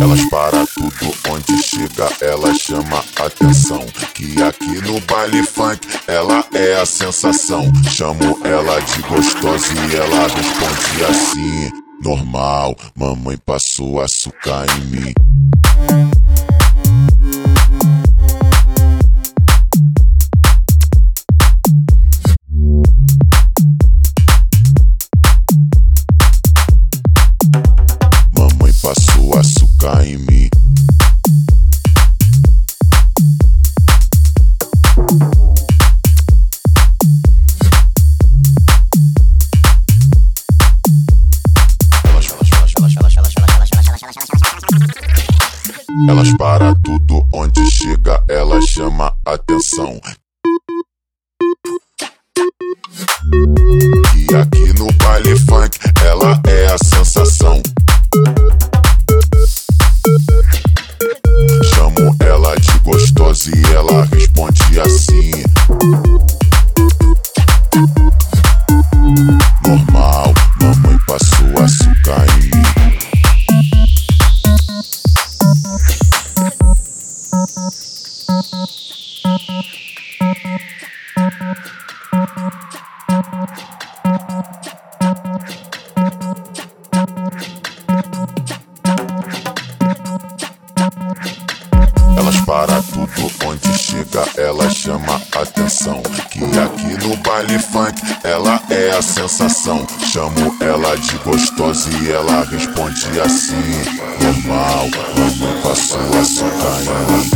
Elas para tudo onde chega, ela chama atenção. Que aqui no baile funk ela é a sensação. Chamo ela de gostosa e ela responde assim: Normal, mamãe passou açúcar em mim. Elas para tudo onde chega, ela chama atenção. E aqui chama atenção. Que aqui no baile funk ela é a sensação. Chamo ela de gostosa e ela responde assim: Normal, mamãe passou açúcar em mim.